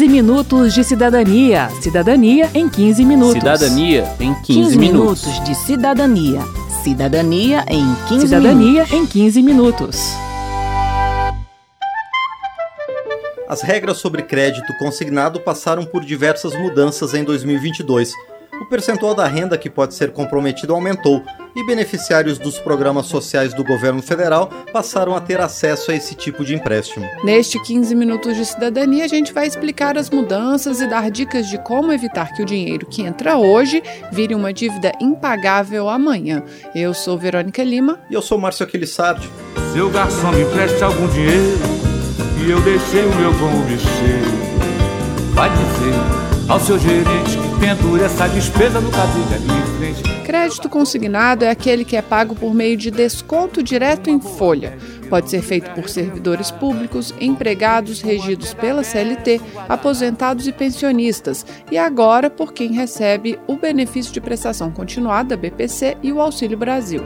15 minutos de cidadania. Cidadania em 15 minutos. Cidadania em 15, 15 minutos. minutos de cidadania. Cidadania em 15 Cidadania minutos. em 15 minutos. As regras sobre crédito consignado passaram por diversas mudanças em 2022 o percentual da renda que pode ser comprometido aumentou e beneficiários dos programas sociais do governo federal passaram a ter acesso a esse tipo de empréstimo. Neste 15 minutos de cidadania, a gente vai explicar as mudanças e dar dicas de como evitar que o dinheiro que entra hoje vire uma dívida impagável amanhã. Eu sou Verônica Lima. E eu sou Márcio Aquilissardi. Seu garçom me empreste algum dinheiro e eu deixei o meu com o bicheiro. Vai dizer ao seu gerente pendura essa despesa no cabide ali em frente. Crédito consignado é aquele que é pago por meio de desconto direto em folha. Pode ser feito por servidores públicos, empregados regidos pela CLT, aposentados e pensionistas, e agora por quem recebe o benefício de prestação continuada, BPC, e o Auxílio Brasil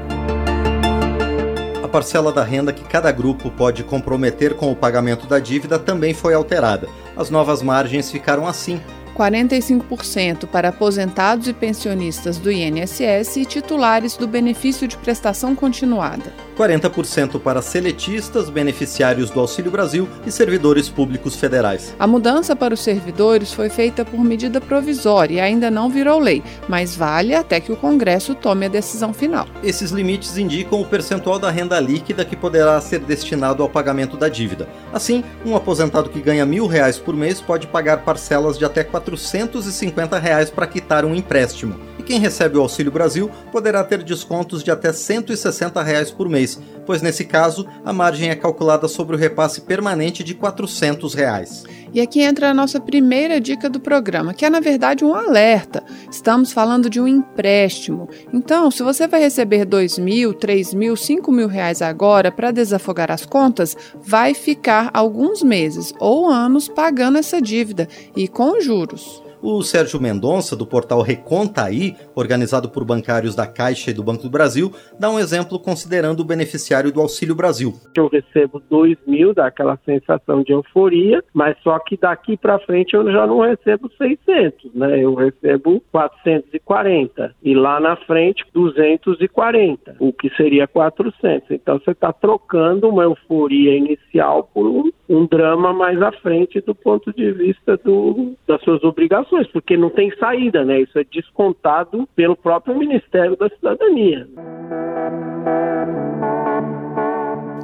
A parcela da renda que cada grupo pode comprometer com o pagamento da dívida também foi alterada. As novas margens ficaram assim: 45% para aposentados e pensionistas do INSS e titulares do benefício de prestação continuada. 40% para seletistas, beneficiários do Auxílio Brasil e servidores públicos federais. A mudança para os servidores foi feita por medida provisória e ainda não virou lei, mas vale até que o Congresso tome a decisão final. Esses limites indicam o percentual da renda líquida que poderá ser destinado ao pagamento da dívida. Assim, um aposentado que ganha mil reais por mês pode pagar parcelas de até 450 reais para quitar um empréstimo quem recebe o Auxílio Brasil poderá ter descontos de até 160 reais por mês, pois nesse caso a margem é calculada sobre o repasse permanente de 400 reais. E aqui entra a nossa primeira dica do programa, que é na verdade um alerta. Estamos falando de um empréstimo. Então, se você vai receber dois mil, três mil, cinco mil reais agora para desafogar as contas, vai ficar alguns meses ou anos pagando essa dívida e com juros. O Sérgio Mendonça, do portal Reconta Aí, organizado por bancários da Caixa e do Banco do Brasil, dá um exemplo considerando o beneficiário do Auxílio Brasil. Eu recebo 2 mil, dá aquela sensação de euforia, mas só que daqui para frente eu já não recebo 600, né? Eu recebo 440 e lá na frente 240, o que seria 400. Então você está trocando uma euforia inicial por um, um drama mais à frente do ponto de vista do, das suas obrigações porque não tem saída, né? Isso é descontado pelo próprio Ministério da Cidadania.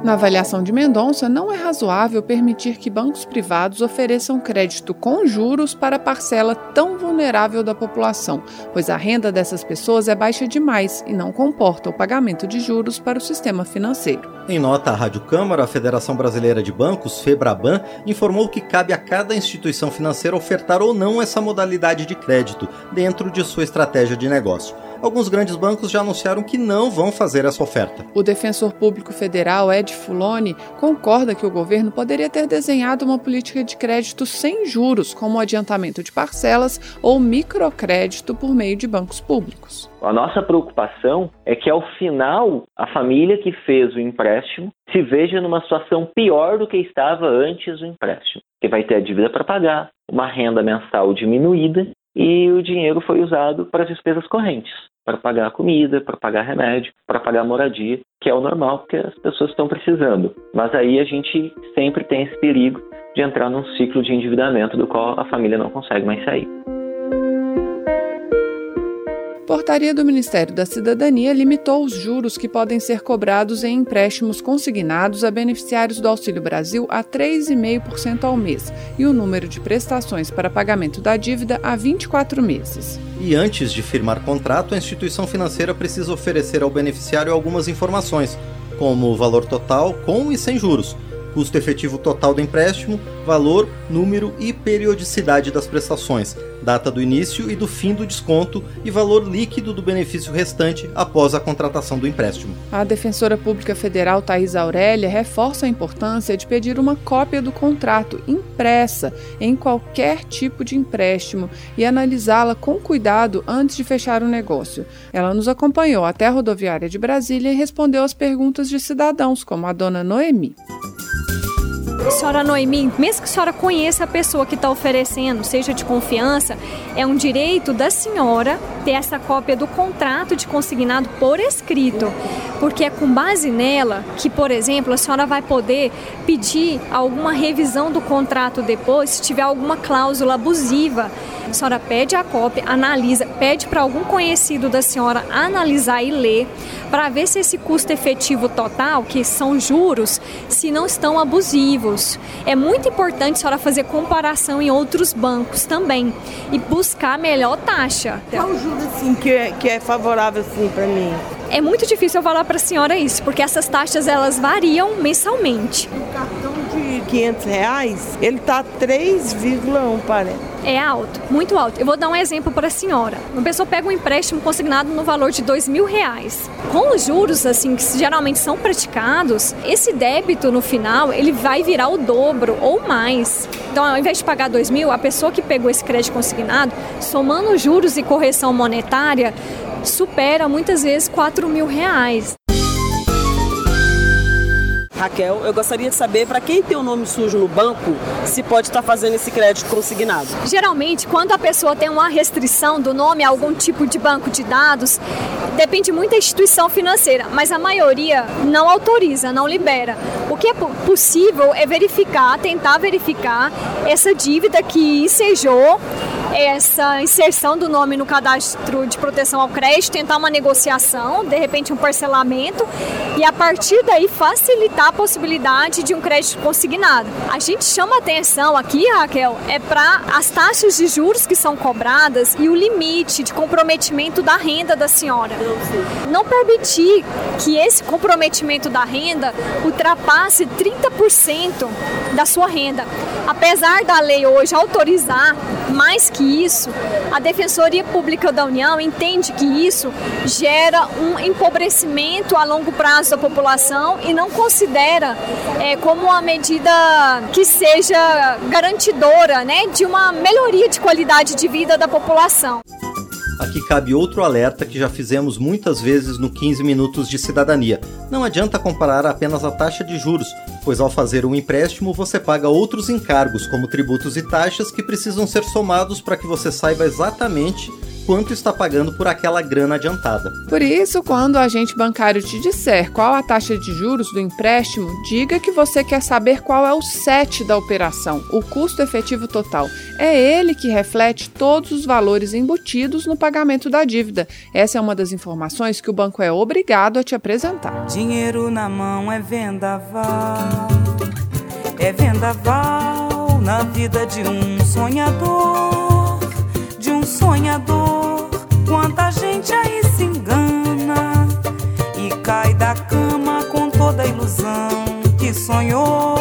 Na avaliação de Mendonça, não é razoável permitir que bancos privados ofereçam crédito com juros para parcela tão vulnerável da população, pois a renda dessas pessoas é baixa demais e não comporta o pagamento de juros para o sistema financeiro. Em nota à Rádio Câmara, a Federação Brasileira de Bancos, FEBRABAN, informou que cabe a cada instituição financeira ofertar ou não essa modalidade de crédito dentro de sua estratégia de negócio alguns grandes bancos já anunciaram que não vão fazer essa oferta. O defensor público federal Ed Fuloni concorda que o governo poderia ter desenhado uma política de crédito sem juros, como adiantamento de parcelas ou microcrédito por meio de bancos públicos. A nossa preocupação é que ao final a família que fez o empréstimo se veja numa situação pior do que estava antes do empréstimo, que vai ter a dívida para pagar, uma renda mensal diminuída e o dinheiro foi usado para as despesas correntes para pagar comida, para pagar remédio, para pagar moradia, que é o normal porque as pessoas estão precisando. Mas aí a gente sempre tem esse perigo de entrar num ciclo de endividamento do qual a família não consegue mais sair. Portaria do Ministério da Cidadania limitou os juros que podem ser cobrados em empréstimos consignados a beneficiários do Auxílio Brasil a 3,5% ao mês e o número de prestações para pagamento da dívida a 24 meses. E antes de firmar contrato, a instituição financeira precisa oferecer ao beneficiário algumas informações, como o valor total com e sem juros custo efetivo total do empréstimo, valor, número e periodicidade das prestações, data do início e do fim do desconto e valor líquido do benefício restante após a contratação do empréstimo. A defensora pública federal Thais Aurélia reforça a importância de pedir uma cópia do contrato impressa em qualquer tipo de empréstimo e analisá-la com cuidado antes de fechar o negócio. Ela nos acompanhou até a rodoviária de Brasília e respondeu às perguntas de cidadãos, como a dona Noemi. Senhora Noemi, mesmo que a senhora conheça a pessoa que está oferecendo, seja de confiança, é um direito da senhora ter essa cópia do contrato de consignado por escrito, porque é com base nela que, por exemplo, a senhora vai poder pedir alguma revisão do contrato depois, se tiver alguma cláusula abusiva a senhora pede a cópia, analisa, pede para algum conhecido da senhora analisar e ler para ver se esse custo efetivo total, que são juros, se não estão abusivos. É muito importante a senhora fazer comparação em outros bancos também e buscar a melhor taxa. Qual juro assim que é, que é favorável assim para mim? É muito difícil eu falar para a senhora isso, porque essas taxas elas variam mensalmente. O cartão de 500 reais, ele tá 3,1 parece é alto, muito alto. Eu vou dar um exemplo para a senhora. Uma pessoa pega um empréstimo consignado no valor de dois mil reais. Com os juros, assim, que geralmente são praticados, esse débito no final, ele vai virar o dobro ou mais. Então, ao invés de pagar dois mil, a pessoa que pegou esse crédito consignado, somando juros e correção monetária, supera muitas vezes quatro mil reais. Raquel, eu gostaria de saber para quem tem o nome sujo no banco, se pode estar fazendo esse crédito consignado. Geralmente, quando a pessoa tem uma restrição do nome a algum tipo de banco de dados, depende muito da instituição financeira, mas a maioria não autoriza, não libera. O que é possível é verificar, tentar verificar essa dívida que ensejou essa inserção do nome no cadastro de proteção ao crédito, tentar uma negociação, de repente um parcelamento e a partir daí facilitar a possibilidade de um crédito consignado. A gente chama atenção aqui, Raquel, é para as taxas de juros que são cobradas e o limite de comprometimento da renda da senhora. Não permitir que esse comprometimento da renda ultrapasse 30% da sua renda. Apesar da lei hoje autorizar mais que isso, a Defensoria Pública da União entende que isso gera um empobrecimento a longo prazo da população e não considera é, como uma medida que seja garantidora né, de uma melhoria de qualidade de vida da população. Aqui cabe outro alerta que já fizemos muitas vezes no 15 Minutos de Cidadania. Não adianta comparar apenas a taxa de juros, pois ao fazer um empréstimo você paga outros encargos, como tributos e taxas, que precisam ser somados para que você saiba exatamente quanto está pagando por aquela grana adiantada. Por isso, quando o agente bancário te disser qual a taxa de juros do empréstimo, diga que você quer saber qual é o SET da operação, o custo efetivo total. É ele que reflete todos os valores embutidos no pagamento da dívida. Essa é uma das informações que o banco é obrigado a te apresentar. Dinheiro na mão é vendaval, é vendaval na vida de um sonhador, de um sonhador Quanta gente aí se engana e cai da cama com toda a ilusão que sonhou.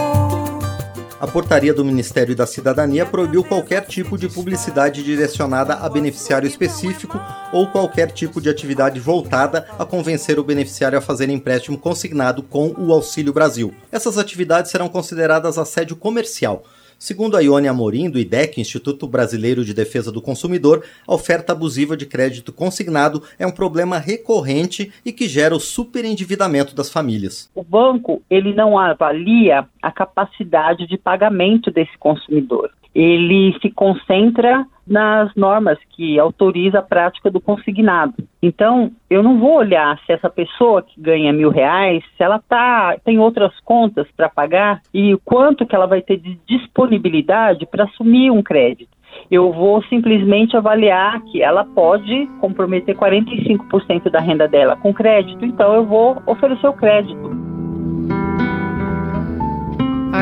A portaria do Ministério da Cidadania proibiu qualquer tipo de publicidade direcionada a beneficiário específico ou qualquer tipo de atividade voltada a convencer o beneficiário a fazer empréstimo consignado com o Auxílio Brasil. Essas atividades serão consideradas assédio comercial, Segundo a Ione Amorim, do IDEC, Instituto Brasileiro de Defesa do Consumidor, a oferta abusiva de crédito consignado é um problema recorrente e que gera o superendividamento das famílias. O banco ele não avalia a capacidade de pagamento desse consumidor. Ele se concentra nas normas que autoriza a prática do consignado. Então, eu não vou olhar se essa pessoa que ganha mil reais, se ela tá, tem outras contas para pagar e quanto que ela vai ter de disponibilidade para assumir um crédito. Eu vou simplesmente avaliar que ela pode comprometer 45% da renda dela com crédito, então eu vou oferecer o crédito.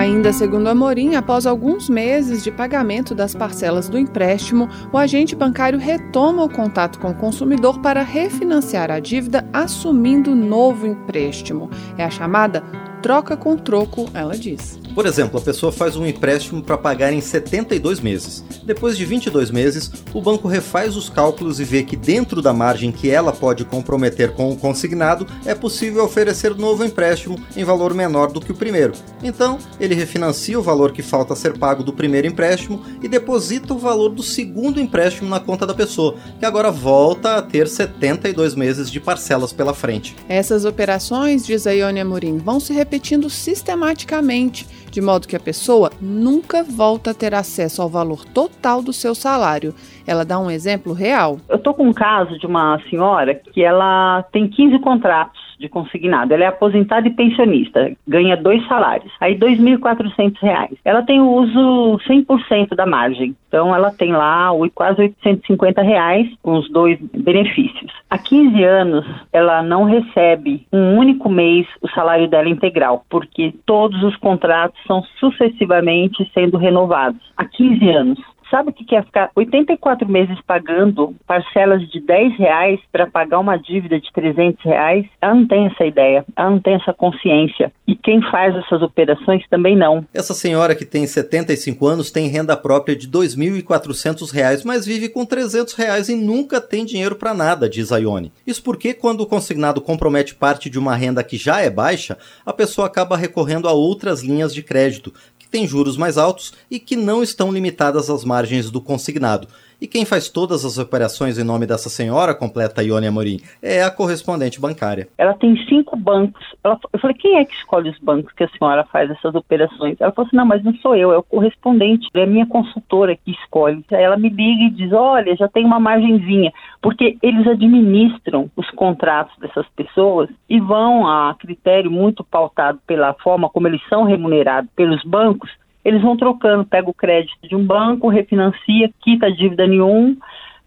Ainda segundo Amorim, após alguns meses de pagamento das parcelas do empréstimo, o agente bancário retoma o contato com o consumidor para refinanciar a dívida assumindo novo empréstimo. É a chamada troca com troco, ela diz. Por exemplo, a pessoa faz um empréstimo para pagar em 72 meses. Depois de 22 meses, o banco refaz os cálculos e vê que dentro da margem que ela pode comprometer com o consignado, é possível oferecer novo empréstimo em valor menor do que o primeiro. Então, ele refinancia o valor que falta ser pago do primeiro empréstimo e deposita o valor do segundo empréstimo na conta da pessoa, que agora volta a ter 72 meses de parcelas pela frente. Essas operações, diz a Ione Amorim, vão se repetindo sistematicamente de modo que a pessoa nunca volta a ter acesso ao valor total do seu salário. Ela dá um exemplo real. Eu estou com um caso de uma senhora que ela tem 15 contratos de consignado. Ela é aposentada e pensionista, ganha dois salários, aí R$ 2.400. Ela tem o uso 100% da margem, então ela tem lá quase 850 reais com os dois benefícios. Há 15 anos, ela não recebe um único mês o salário dela integral, porque todos os contratos são sucessivamente sendo renovados. Há 15 anos. Sabe o que é ficar 84 meses pagando parcelas de 10 reais para pagar uma dívida de 300 reais? Ela não tem essa ideia, ela não tem essa consciência. E quem faz essas operações também não. Essa senhora que tem 75 anos tem renda própria de 2.400 reais, mas vive com 300 reais e nunca tem dinheiro para nada, diz a Ione. Isso porque quando o consignado compromete parte de uma renda que já é baixa, a pessoa acaba recorrendo a outras linhas de crédito, que têm juros mais altos e que não estão limitadas às margens do consignado. E quem faz todas as operações em nome dessa senhora, completa Ione Amorim, é a correspondente bancária. Ela tem cinco bancos. Ela, eu falei, quem é que escolhe os bancos que a senhora faz essas operações? Ela falou assim, não, mas não sou eu, é o correspondente, é a minha consultora que escolhe. Aí ela me liga e diz, olha, já tem uma margenzinha, porque eles administram os contratos dessas pessoas e vão a critério muito pautado pela forma como eles são remunerados pelos bancos, eles vão trocando, pega o crédito de um banco, refinancia, quita a dívida em um,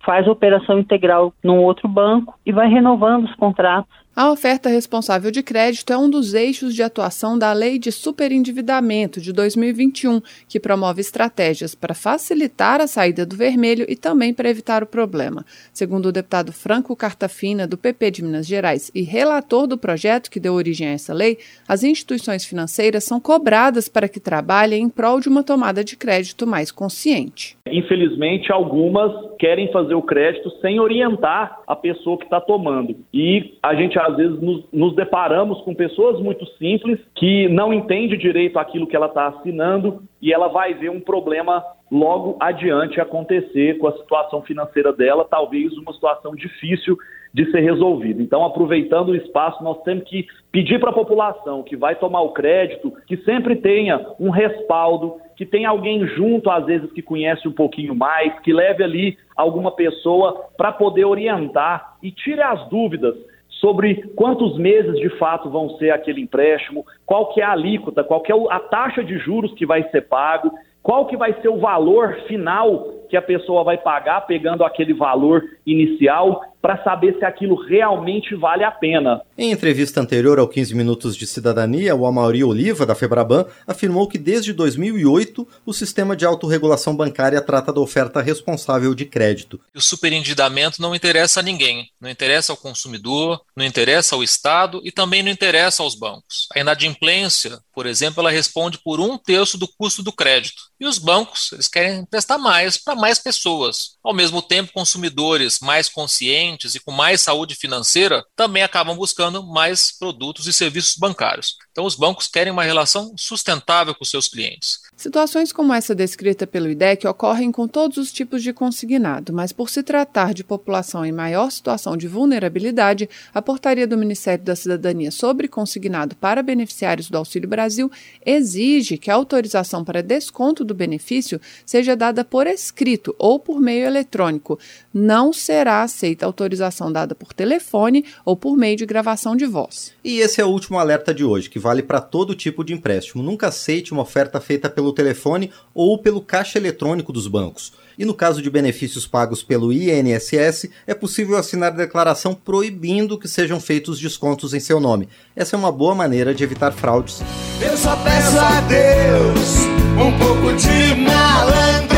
faz operação integral num outro banco e vai renovando os contratos. A oferta responsável de crédito é um dos eixos de atuação da Lei de Superendividamento de 2021, que promove estratégias para facilitar a saída do vermelho e também para evitar o problema. Segundo o deputado Franco Cartafina, do PP de Minas Gerais e relator do projeto que deu origem a essa lei, as instituições financeiras são cobradas para que trabalhem em prol de uma tomada de crédito mais consciente. Infelizmente, algumas querem fazer o crédito sem orientar a pessoa que está tomando. E a gente às vezes nos, nos deparamos com pessoas muito simples que não entendem direito aquilo que ela está assinando e ela vai ver um problema logo adiante acontecer com a situação financeira dela, talvez uma situação difícil de ser resolvida. Então, aproveitando o espaço, nós temos que pedir para a população que vai tomar o crédito que sempre tenha um respaldo, que tenha alguém junto, às vezes, que conhece um pouquinho mais, que leve ali alguma pessoa para poder orientar e tire as dúvidas sobre quantos meses de fato vão ser aquele empréstimo, qual que é a alíquota, qual que é a taxa de juros que vai ser pago, qual que vai ser o valor final que a pessoa vai pagar pegando aquele valor inicial para saber se aquilo realmente vale a pena. Em entrevista anterior ao 15 Minutos de Cidadania, o Amauri Oliva, da Febraban, afirmou que desde 2008 o sistema de autorregulação bancária trata da oferta responsável de crédito. O superendividamento não interessa a ninguém, não interessa ao consumidor, não interessa ao Estado e também não interessa aos bancos. A inadimplência, por exemplo, ela responde por um terço do custo do crédito. E os bancos, eles querem emprestar mais para mais pessoas. Ao mesmo tempo, consumidores mais conscientes e com mais saúde financeira também acabam buscando mais produtos e serviços bancários. Então, os bancos querem uma relação sustentável com seus clientes. Situações como essa descrita pelo IDEC ocorrem com todos os tipos de consignado, mas por se tratar de população em maior situação de vulnerabilidade, a portaria do Ministério da Cidadania sobre consignado para beneficiários do Auxílio Brasil exige que a autorização para desconto do benefício seja dada por escrito ou por meio eletrônico. Não será aceita autorização dada por telefone ou por meio de gravação de voz. E esse é o último alerta de hoje, que vale para todo tipo de empréstimo. Nunca aceite uma oferta feita pelo pelo telefone ou pelo caixa eletrônico dos bancos. E no caso de benefícios pagos pelo INSS, é possível assinar declaração proibindo que sejam feitos descontos em seu nome. Essa é uma boa maneira de evitar fraudes. Eu só peço a Deus um pouco de malandragem,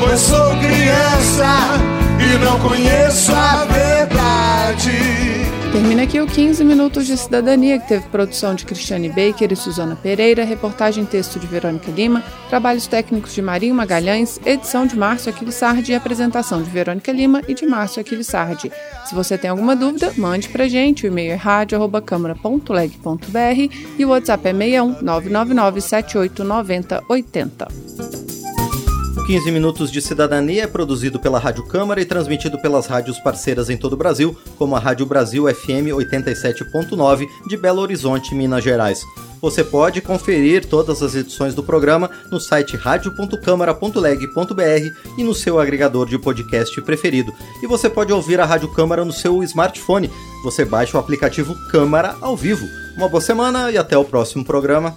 pois sou criança e não conheço a verdade. Termina aqui o 15 Minutos de Cidadania, que teve produção de Cristiane Baker e Suzana Pereira, reportagem e texto de Verônica Lima, trabalhos técnicos de Marinho Magalhães, edição de Márcio Aquilissardi e apresentação de Verônica Lima e de Márcio Aquilissardi. Se você tem alguma dúvida, mande pra gente. O e-mail é rádio.câmara.leg.br e o WhatsApp é 61 999 78 90 80. O 15 Minutos de Cidadania é produzido pela Rádio Câmara e transmitido pelas rádios parceiras em todo o Brasil, como a Rádio Brasil FM 87.9 de Belo Horizonte, Minas Gerais. Você pode conferir todas as edições do programa no site radio.câmara.leg.br e no seu agregador de podcast preferido. E você pode ouvir a Rádio Câmara no seu smartphone. Você baixa o aplicativo Câmara ao vivo. Uma boa semana e até o próximo programa.